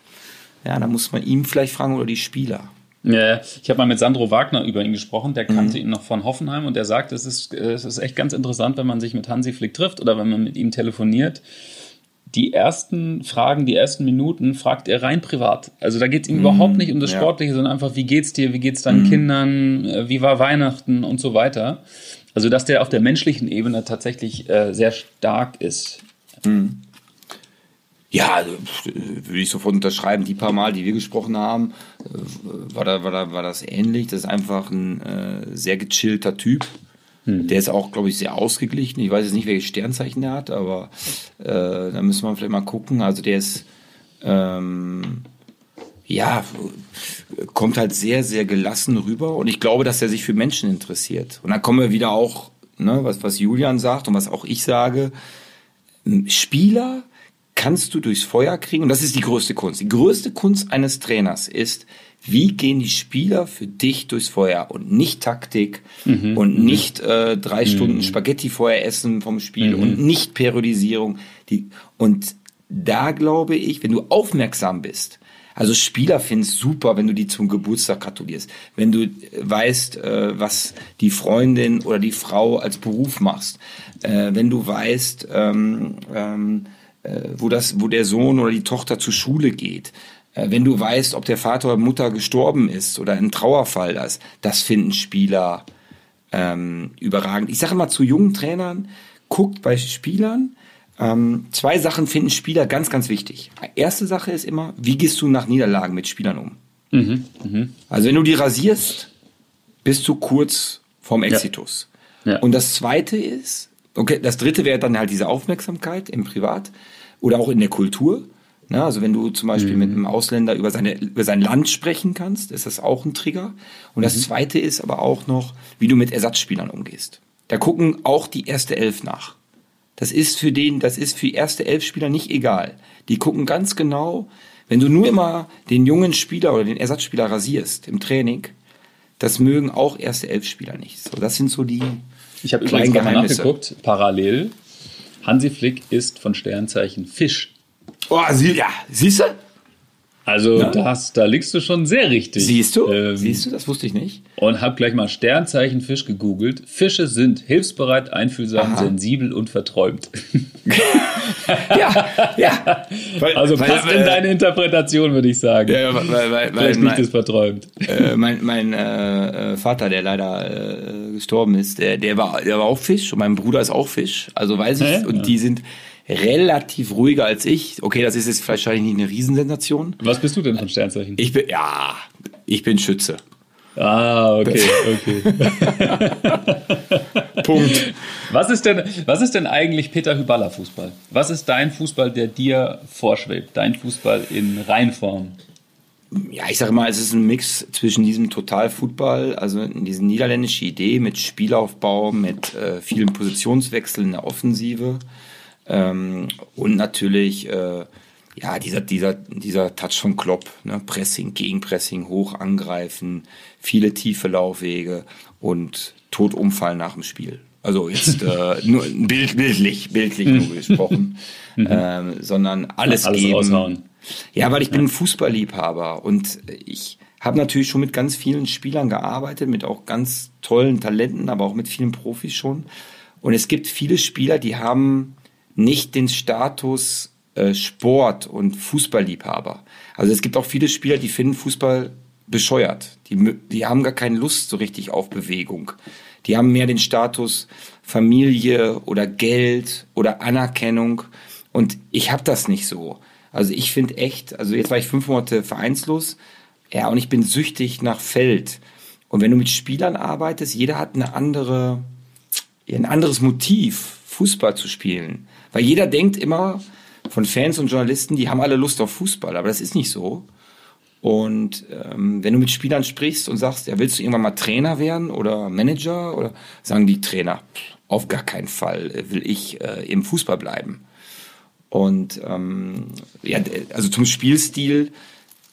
ja, da muss man ihm vielleicht fragen oder die Spieler. Ja, ich habe mal mit Sandro Wagner über ihn gesprochen, der kannte mhm. ihn noch von Hoffenheim und der sagt, es ist, es ist echt ganz interessant, wenn man sich mit Hansi Flick trifft oder wenn man mit ihm telefoniert. Die ersten Fragen, die ersten Minuten fragt er rein privat. Also da geht es ihm mhm. überhaupt nicht um das Sportliche, ja. sondern einfach, wie geht's dir, wie geht's deinen mhm. Kindern, äh, wie war Weihnachten und so weiter. Also dass der auf der menschlichen Ebene tatsächlich äh, sehr stark ist. Mhm. Ja, also, würde ich sofort unterschreiben. Die paar Mal, die wir gesprochen haben, äh, war, da, war, da, war das ähnlich. Das ist einfach ein äh, sehr gechillter Typ. Hm. Der ist auch, glaube ich, sehr ausgeglichen. Ich weiß jetzt nicht, welches Sternzeichen der hat, aber äh, da müssen wir vielleicht mal gucken. Also der ist, ähm, ja, kommt halt sehr, sehr gelassen rüber. Und ich glaube, dass er sich für Menschen interessiert. Und dann kommen wir wieder auch, ne, was, was Julian sagt und was auch ich sage. Spieler kannst du durchs Feuer kriegen. Und das ist die größte Kunst. Die größte Kunst eines Trainers ist, wie gehen die Spieler für dich durchs Feuer und nicht Taktik mhm. und mhm. nicht äh, drei mhm. Stunden Spaghetti vorher essen vom Spiel mhm. und nicht Periodisierung. Die, und da glaube ich, wenn du aufmerksam bist, also Spieler finden es super, wenn du die zum Geburtstag gratulierst, wenn du weißt, äh, was die Freundin oder die Frau als Beruf machst, äh, wenn du weißt, ähm, ähm, äh, wo, das, wo der Sohn oder die Tochter zur Schule geht, äh, wenn du weißt, ob der Vater oder Mutter gestorben ist oder ein Trauerfall ist, das finden Spieler ähm, überragend. Ich sage immer zu jungen Trainern, guckt bei Spielern, ähm, zwei Sachen finden Spieler ganz, ganz wichtig. Erste Sache ist immer, wie gehst du nach Niederlagen mit Spielern um? Mhm, mh. Also wenn du die rasierst, bist du kurz vorm Exitus. Ja. Ja. Und das zweite ist, okay, das dritte wäre dann halt diese Aufmerksamkeit im Privat oder auch in der Kultur. Na, also wenn du zum Beispiel mhm. mit einem Ausländer über, seine, über sein Land sprechen kannst, ist das auch ein Trigger. Und das mhm. Zweite ist aber auch noch, wie du mit Ersatzspielern umgehst. Da gucken auch die erste Elf nach. Das ist für den, das ist für erste elf Spieler nicht egal. Die gucken ganz genau, wenn du nur immer den jungen Spieler oder den Ersatzspieler rasierst im Training, das mögen auch erste elf Spieler nicht. So, das sind so die. Ich habe übrigens mal nachgeguckt, parallel Hansi Flick ist von Sternzeichen Fisch. Oh, sie, ja, siehst du? Also ja. das, da liegst du schon sehr richtig. Siehst du? Ähm, Siehst du? Das wusste ich nicht. Und hab gleich mal Sternzeichen Fisch gegoogelt. Fische sind hilfsbereit, einfühlsam, Aha. sensibel und verträumt. ja, ja. Weil, also passt weil, in deine Interpretation, würde ich sagen. Ja, weil, weil, weil, Vielleicht nicht das verträumt. Äh, mein mein äh, äh, Vater, der leider äh, gestorben ist, der, der, war, der war auch Fisch und mein Bruder ist auch Fisch. Also weiß ich. Hä? Und die sind relativ ruhiger als ich. Okay, das ist jetzt wahrscheinlich nicht eine Riesensensation. Was bist du denn von Sternzeichen? Ich bin, ja, ich bin Schütze. Ah, okay, okay. Punkt. Was ist, denn, was ist denn eigentlich Peter Hyballa Fußball? Was ist dein Fußball, der dir vorschwebt? Dein Fußball in Reinform? Ja, ich sage mal, es ist ein Mix zwischen diesem Totalfußball, also diese niederländische Idee mit Spielaufbau, mit äh, vielen Positionswechseln in der Offensive ähm, und natürlich, äh, ja, dieser, dieser, dieser Touch von Klopp, ne? Pressing, Gegenpressing, hoch angreifen, viele tiefe Laufwege und tot umfallen nach dem Spiel. Also jetzt äh, nur bild, bildlich, bildlich nur gesprochen, mhm. ähm, sondern alles, alles geben. Aushauen. Ja, weil ich bin ein Fußballliebhaber und ich habe natürlich schon mit ganz vielen Spielern gearbeitet, mit auch ganz tollen Talenten, aber auch mit vielen Profis schon. Und es gibt viele Spieler, die haben nicht den Status äh, Sport und Fußballliebhaber. Also es gibt auch viele Spieler, die finden Fußball bescheuert. Die, die haben gar keine Lust so richtig auf Bewegung. Die haben mehr den Status Familie oder Geld oder Anerkennung. Und ich habe das nicht so. Also ich finde echt, also jetzt war ich fünf Monate vereinslos, ja, und ich bin süchtig nach Feld. Und wenn du mit Spielern arbeitest, jeder hat eine andere, ein anderes Motiv, Fußball zu spielen. Weil jeder denkt immer von Fans und Journalisten, die haben alle Lust auf Fußball, aber das ist nicht so. Und ähm, wenn du mit Spielern sprichst und sagst, ja, willst du irgendwann mal Trainer werden oder Manager? Oder sagen die Trainer, auf gar keinen Fall will ich äh, im Fußball bleiben. Und ähm, ja, also zum Spielstil,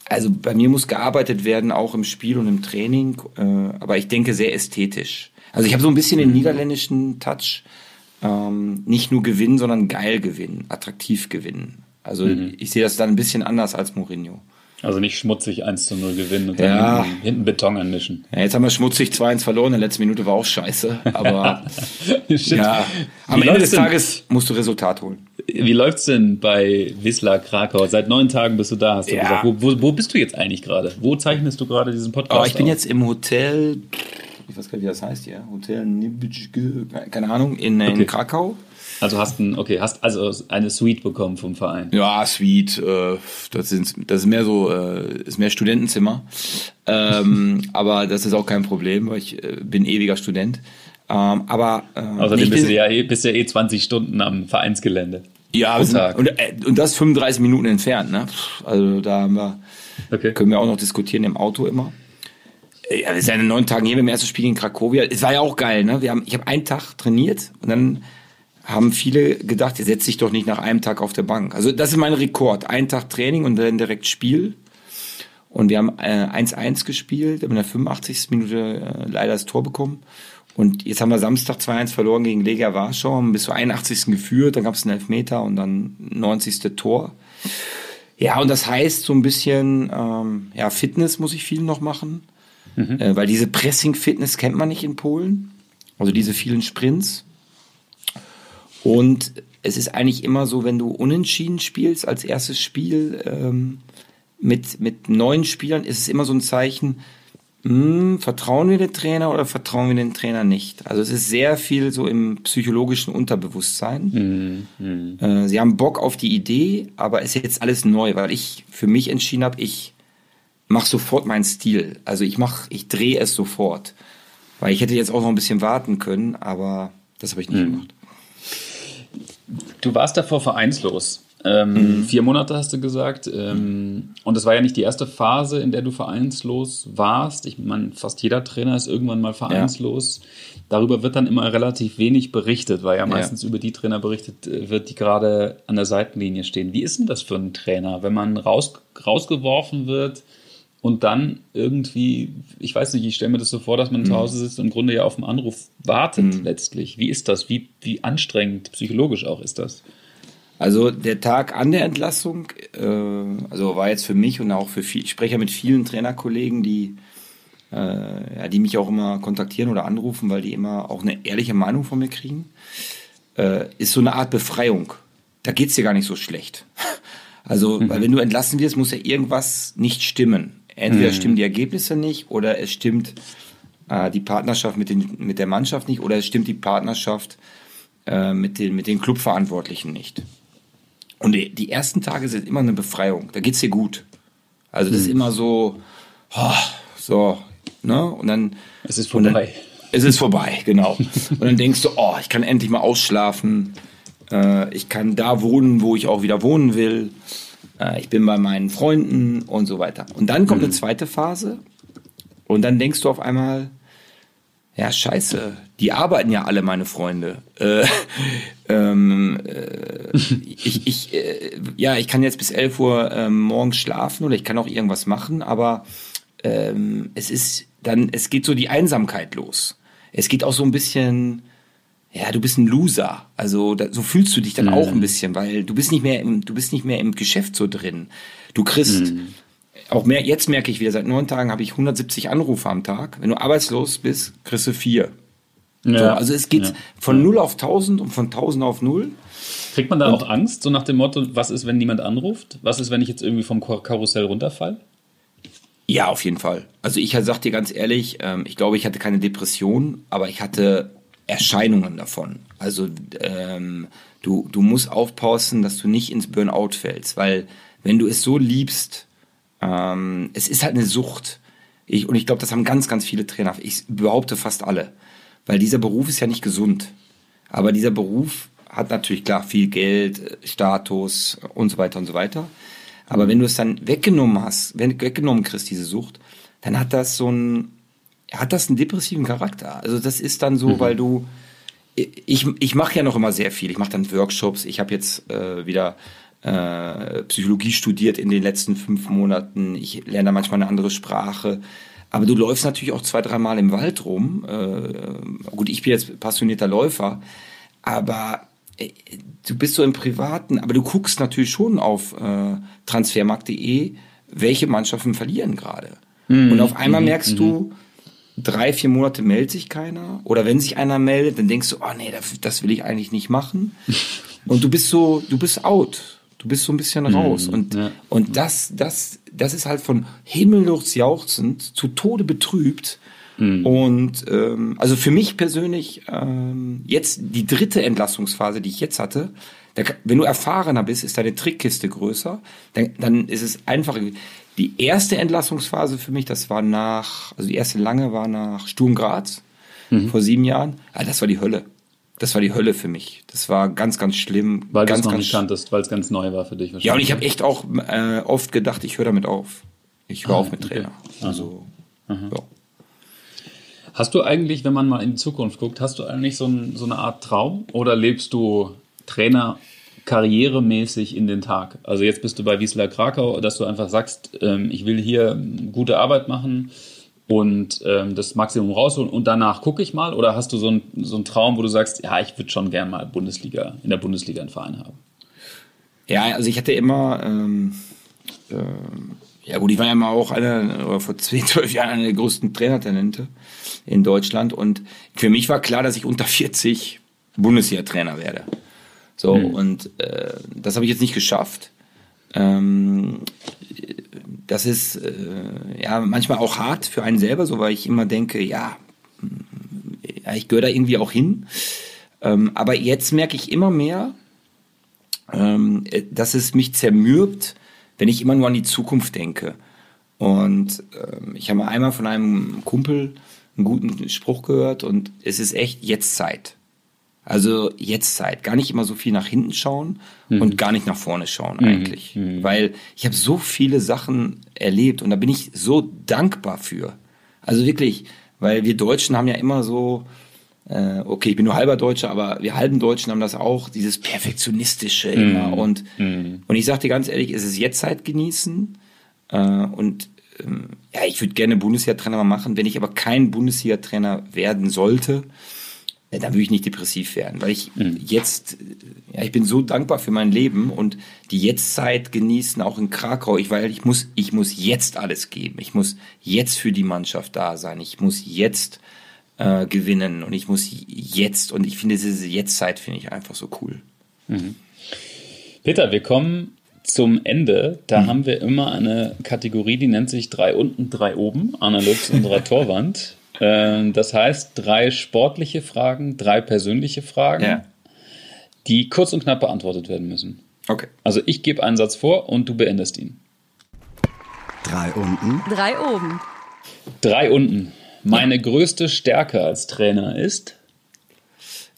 also bei mir muss gearbeitet werden, auch im Spiel und im Training, äh, aber ich denke sehr ästhetisch. Also ich habe so ein bisschen den mhm. niederländischen Touch, ähm, nicht nur gewinnen, sondern geil gewinnen, attraktiv gewinnen. Also mhm. ich sehe das dann ein bisschen anders als Mourinho. Also nicht schmutzig 1 zu 0 gewinnen und dann ja. hinten, hinten, Beton anmischen. Ja, jetzt haben wir schmutzig 2-1 verloren, in der letzten Minute war auch scheiße. Aber ja, am Ende des Tages musst du Resultat holen. Wie läuft's denn bei Wisla Krakau? Seit neun Tagen bist du da, hast du ja. gesagt. Wo, wo, wo, bist du jetzt eigentlich gerade? Wo zeichnest du gerade diesen Podcast? Oh, ich bin auf? jetzt im Hotel, ich weiß gar nicht, wie das heißt hier, Hotel Nibitschke, keine Ahnung, in, in okay. Krakau. Also hast ein, okay, hast also eine Suite bekommen vom Verein. Ja, Suite, äh, das sind, das ist mehr so, äh, ist mehr Studentenzimmer. Ähm, aber das ist auch kein Problem, weil ich äh, bin ewiger Student. Ähm, aber äh, außerdem bist du ja eh, bist ja eh 20 Stunden am Vereinsgelände. Ja, sind, und, äh, und das 35 Minuten entfernt, ne? Also da haben wir, okay. können wir auch noch diskutieren im Auto immer. Ja, wir sind in neun Tagen hier beim ersten Spiel in Krakowia. Es war ja auch geil, ne? Wir haben, ich habe einen Tag trainiert und dann haben viele gedacht, ihr setzt dich doch nicht nach einem Tag auf der Bank. Also das ist mein Rekord. Ein Tag Training und dann direkt Spiel. Und wir haben 1-1 äh, gespielt, haben in der 85. Minute äh, leider das Tor bekommen. Und jetzt haben wir Samstag 2-1 verloren gegen Legia Warschau, haben bis zur 81. geführt, dann gab es einen Elfmeter und dann 90. Tor. Ja, und das heißt so ein bisschen, ähm, ja, Fitness muss ich viel noch machen, mhm. äh, weil diese Pressing-Fitness kennt man nicht in Polen. Also diese vielen Sprints. Und es ist eigentlich immer so, wenn du unentschieden spielst als erstes Spiel ähm, mit, mit neuen Spielern, ist es immer so ein Zeichen, mh, hm, vertrauen wir den Trainer oder vertrauen wir den Trainer nicht? Also es ist sehr viel so im psychologischen Unterbewusstsein. Mhm. Mhm. Äh, sie haben Bock auf die Idee, aber es ist jetzt alles neu, weil ich für mich entschieden habe, ich mache sofort meinen Stil. Also ich mach, ich drehe es sofort. Weil ich hätte jetzt auch noch ein bisschen warten können, aber das habe ich nicht mhm. gemacht. Du warst davor vereinslos. Ähm, mhm. Vier Monate hast du gesagt. Ähm, und das war ja nicht die erste Phase, in der du vereinslos warst. Ich meine, fast jeder Trainer ist irgendwann mal vereinslos. Ja. Darüber wird dann immer relativ wenig berichtet, weil ja meistens ja. über die Trainer berichtet äh, wird, die gerade an der Seitenlinie stehen. Wie ist denn das für einen Trainer, wenn man raus, rausgeworfen wird? Und dann irgendwie, ich weiß nicht, ich stelle mir das so vor, dass man mhm. zu Hause sitzt und im Grunde ja auf den Anruf wartet mhm. letztlich. Wie ist das? Wie, wie anstrengend psychologisch auch ist das? Also der Tag an der Entlassung, äh, also war jetzt für mich und auch für viel, ich spreche ja mit vielen Trainerkollegen, die, äh, ja, die mich auch immer kontaktieren oder anrufen, weil die immer auch eine ehrliche Meinung von mir kriegen, äh, ist so eine Art Befreiung. Da geht's dir gar nicht so schlecht. Also, mhm. weil wenn du entlassen wirst, muss ja irgendwas nicht stimmen. Entweder mhm. stimmen die Ergebnisse nicht oder es stimmt äh, die Partnerschaft mit, den, mit der Mannschaft nicht oder es stimmt die Partnerschaft äh, mit, den, mit den Clubverantwortlichen nicht. Und die, die, ersten Tage sind immer eine Befreiung. Da geht's dir gut. Also das mhm. ist immer so, oh, so, ne? Und dann. Es ist vorbei. Dann, es ist vorbei, genau. und dann denkst du, oh, ich kann endlich mal ausschlafen. Äh, ich kann da wohnen, wo ich auch wieder wohnen will äh, ich bin bei meinen Freunden und so weiter. Und dann kommt mhm. eine zweite Phase und dann denkst du auf einmal, ja, scheiße, die arbeiten ja alle meine Freunde. Äh, ähm, äh, ich, ich, äh, ja, ich kann jetzt bis 11 Uhr ähm, morgens schlafen oder ich kann auch irgendwas machen, aber ähm, es ist dann, es geht so die Einsamkeit los. Es geht auch so ein bisschen, ja, du bist ein Loser. Also da, so fühlst du dich dann mhm. auch ein bisschen, weil du bist nicht mehr im, du bist nicht mehr im Geschäft so drin. Du kriegst mhm. auch mehr. Jetzt merke ich wieder, seit neun Tagen habe ich 170 Anrufe am Tag. Wenn du arbeitslos bist, kriegst du vier. Ja. So, also es geht ja. von null auf 1000 und von 1000 auf null. Kriegt man da und, auch Angst, so nach dem Motto, was ist, wenn niemand anruft? Was ist, wenn ich jetzt irgendwie vom Karussell runterfall? Ja, auf jeden Fall. Also ich sag dir ganz ehrlich, ähm, ich glaube, ich hatte keine Depression, aber ich hatte Erscheinungen davon. Also ähm, du, du musst aufpassen, dass du nicht ins Burnout fällst, weil wenn du es so liebst, ähm, es ist halt eine Sucht. Ich, und ich glaube, das haben ganz, ganz viele Trainer. Ich behaupte fast alle. Weil dieser Beruf ist ja nicht gesund. Aber dieser Beruf hat natürlich klar viel Geld, Status und so weiter und so weiter. Aber wenn du es dann weggenommen hast, wenn weggenommen kriegst, diese Sucht, dann hat das so ein, hat das einen depressiven Charakter. Also das ist dann so, mhm. weil du, ich, ich mache ja noch immer sehr viel. Ich mache dann Workshops. Ich habe jetzt äh, wieder äh, Psychologie studiert in den letzten fünf Monaten. Ich lerne da manchmal eine andere Sprache. Aber du läufst natürlich auch zwei, dreimal im Wald rum. Äh, gut, ich bin jetzt passionierter Läufer, aber äh, du bist so im Privaten, aber du guckst natürlich schon auf äh, transfermarkt.de, welche Mannschaften verlieren gerade. Mhm. Und auf einmal mhm. merkst mhm. du, drei, vier Monate meldet sich keiner. Oder wenn sich einer meldet, dann denkst du, oh nee, das, das will ich eigentlich nicht machen. Und du bist so, du bist out. Du bist so ein bisschen mhm. raus. Mhm. Und, ja. und das, das, das ist halt von himmellos jauchzend zu Tode betrübt. Mhm. Und ähm, also für mich persönlich ähm, jetzt die dritte Entlassungsphase, die ich jetzt hatte, da, wenn du erfahrener bist, ist deine Trickkiste größer. Dann, dann ist es einfacher. Die erste Entlassungsphase für mich, das war nach, also die erste lange war nach Sturm Graz mhm. vor sieben Jahren. Ah, das war die Hölle. Das war die Hölle für mich. Das war ganz, ganz schlimm. Weil du es noch nicht kanntest, weil es ganz neu war für dich wahrscheinlich. Ja, und ich habe echt auch äh, oft gedacht, ich höre damit auf. Ich höre ah, auf mit Trainer. Okay. Also, Ja. Hast du eigentlich, wenn man mal in die Zukunft guckt, hast du eigentlich so, ein, so eine Art Traum oder lebst du Trainer karrieremäßig in den Tag? Also jetzt bist du bei Wiesler Krakau, dass du einfach sagst, ähm, ich will hier gute Arbeit machen und ähm, das Maximum rausholen und danach gucke ich mal? Oder hast du so, ein, so einen Traum, wo du sagst, ja, ich würde schon gern mal Bundesliga, in der Bundesliga einen Verein haben? Ja, also ich hatte immer, ähm, äh, ja gut, ich war ja mal auch einer, oder vor 10, 12 Jahren einer der größten Trainertalente in Deutschland und für mich war klar, dass ich unter 40 Bundesliga-Trainer werde. So, hm. und äh, das habe ich jetzt nicht geschafft. Ähm, das ist äh, ja manchmal auch hart für einen selber, so weil ich immer denke, ja, ja ich gehöre da irgendwie auch hin. Ähm, aber jetzt merke ich immer mehr, ähm, dass es mich zermürbt, wenn ich immer nur an die Zukunft denke. Und ähm, ich habe einmal von einem Kumpel einen guten Spruch gehört und es ist echt jetzt Zeit. Also jetzt Zeit. Gar nicht immer so viel nach hinten schauen mhm. und gar nicht nach vorne schauen mhm. eigentlich. Mhm. Weil ich habe so viele Sachen erlebt und da bin ich so dankbar für. Also wirklich, weil wir Deutschen haben ja immer so, äh, okay, ich bin nur halber Deutscher, aber wir halben Deutschen haben das auch, dieses Perfektionistische immer. Mhm. Und, mhm. und ich sage dir ganz ehrlich, es ist jetzt Zeit genießen äh, und ähm, ja, ich würde gerne Bundesliga-Trainer machen. Wenn ich aber kein Bundesliga-Trainer werden sollte, dann würde ich nicht depressiv werden, weil ich mhm. jetzt, ja, ich bin so dankbar für mein Leben und die Jetztzeit genießen, auch in Krakau, ich, weil ich muss, ich muss jetzt alles geben. Ich muss jetzt für die Mannschaft da sein. Ich muss jetzt äh, gewinnen und ich muss jetzt, und ich finde diese Jetztzeit finde ich einfach so cool. Mhm. Peter, wir kommen zum Ende. Da mhm. haben wir immer eine Kategorie, die nennt sich drei unten, drei oben, analog zu unserer Torwand. Ähm, das heißt, drei sportliche Fragen, drei persönliche Fragen, ja. die kurz und knapp beantwortet werden müssen. Okay. Also ich gebe einen Satz vor und du beendest ihn. Drei unten. Drei oben. Drei unten. Meine ja. größte Stärke als Trainer ist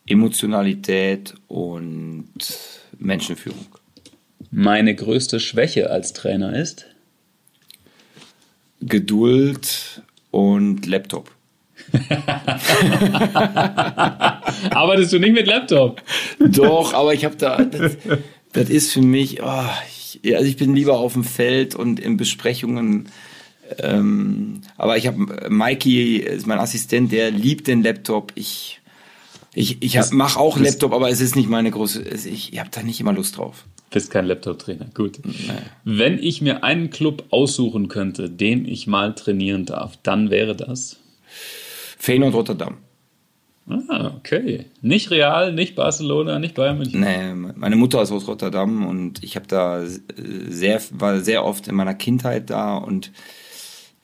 Emotionalität und Menschenführung. Meine größte Schwäche als Trainer ist Geduld und Laptop. Arbeitest du nicht mit Laptop? Doch, aber ich habe da, das, das, ist für mich, oh, ich, also ich bin lieber auf dem Feld und in Besprechungen. Ähm, aber ich habe, Mikey ist mein Assistent, der liebt den Laptop. Ich, ich, ich mache auch Laptop, aber es ist nicht meine große, ich, ich habe da nicht immer Lust drauf. Bist kein Laptop-Trainer, gut. Nee. Wenn ich mir einen Club aussuchen könnte, den ich mal trainieren darf, dann wäre das? Feyenoord Rotterdam. Ah, okay. Nicht Real, nicht Barcelona, nicht Bayern München. Nee, meine Mutter ist aus Rotterdam und ich habe da sehr, war sehr oft in meiner Kindheit da und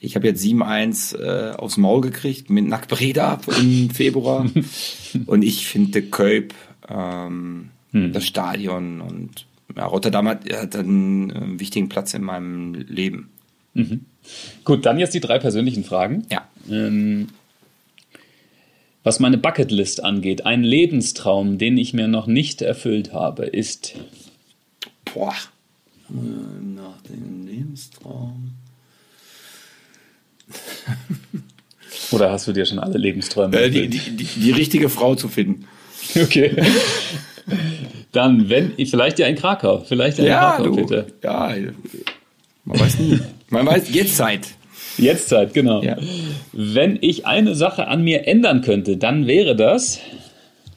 ich habe jetzt 7-1 äh, aufs Maul gekriegt mit Nack Breda im Februar und ich finde Kölb, ähm, hm. das Stadion und ja, Rotterdam hat, hat einen äh, wichtigen Platz in meinem Leben. Mhm. Gut, dann jetzt die drei persönlichen Fragen. Ja. Ähm, was meine Bucketlist angeht, ein Lebenstraum, den ich mir noch nicht erfüllt habe, ist. Boah. Nach dem Lebenstraum. Oder hast du dir schon alle Lebensträume Äh, die, erfüllt? die, die, die richtige Frau zu finden. Okay. Dann, wenn, vielleicht ja in Krakau. Vielleicht ja in Krakau, Peter. Ja, man weiß nie. Man weiß, jetzt Zeit. Jetzt Zeit, genau. Ja. Wenn ich eine Sache an mir ändern könnte, dann wäre das,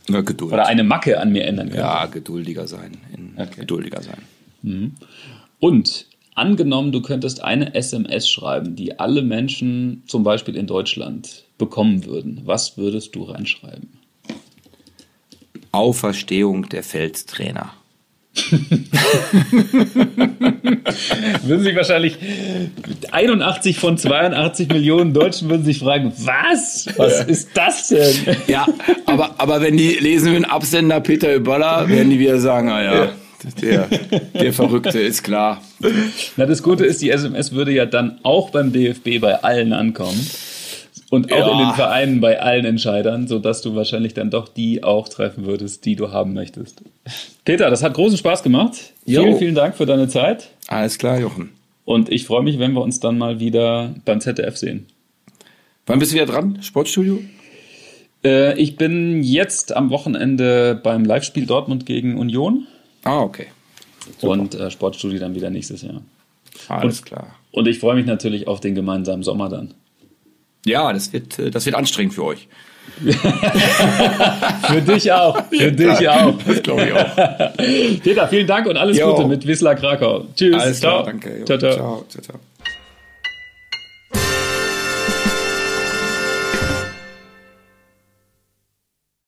Na, Geduld. oder eine Macke an mir ändern könnte. ja, geduldiger sein. In, Okay. Geduldiger sein. Und angenommen, du könntest eine SMS schreiben, die alle Menschen, zum Beispiel in Deutschland, bekommen würden. Was würdest du reinschreiben? Auferstehung der Feldtrainer. Würden sich wahrscheinlich 81 von 82 Millionen Deutschen würden sich fragen, was? Was ist das denn? Ja, aber, aber wenn die lesen den Absender Peter Öballer, werden die wieder sagen, ah ja, der, der Verrückte ist klar. Na, das Gute ist, die SMS würde ja dann auch beim DFB bei allen ankommen. Und auch Ja. in den Vereinen bei allen Entscheidern, sodass du wahrscheinlich dann doch die auch treffen würdest, die du haben möchtest. Peter, das hat großen Spaß gemacht. Jo. Vielen, vielen Dank für deine Zeit. Alles klar, Jochen. Und ich freue mich, wenn wir uns dann mal wieder beim ZDF sehen. Wann bist du wieder dran? Sportstudio? Äh, ich bin jetzt am Wochenende beim Live-Spiel Dortmund gegen Union Ah, okay. und äh, Sportstudio dann wieder nächstes Jahr. Alles Und- klar. Und ich freue mich natürlich auf den gemeinsamen Sommer dann. Ja, das wird, äh, das wird anstrengend für euch. Für dich auch. Für dich auch. Das glaube ich auch. Peter, vielen Dank und alles Jo. Gute mit Wisla Krakau. Tschüss. Alles ciao. klar, danke. Jo. Ciao, ciao. ciao, ciao. ciao.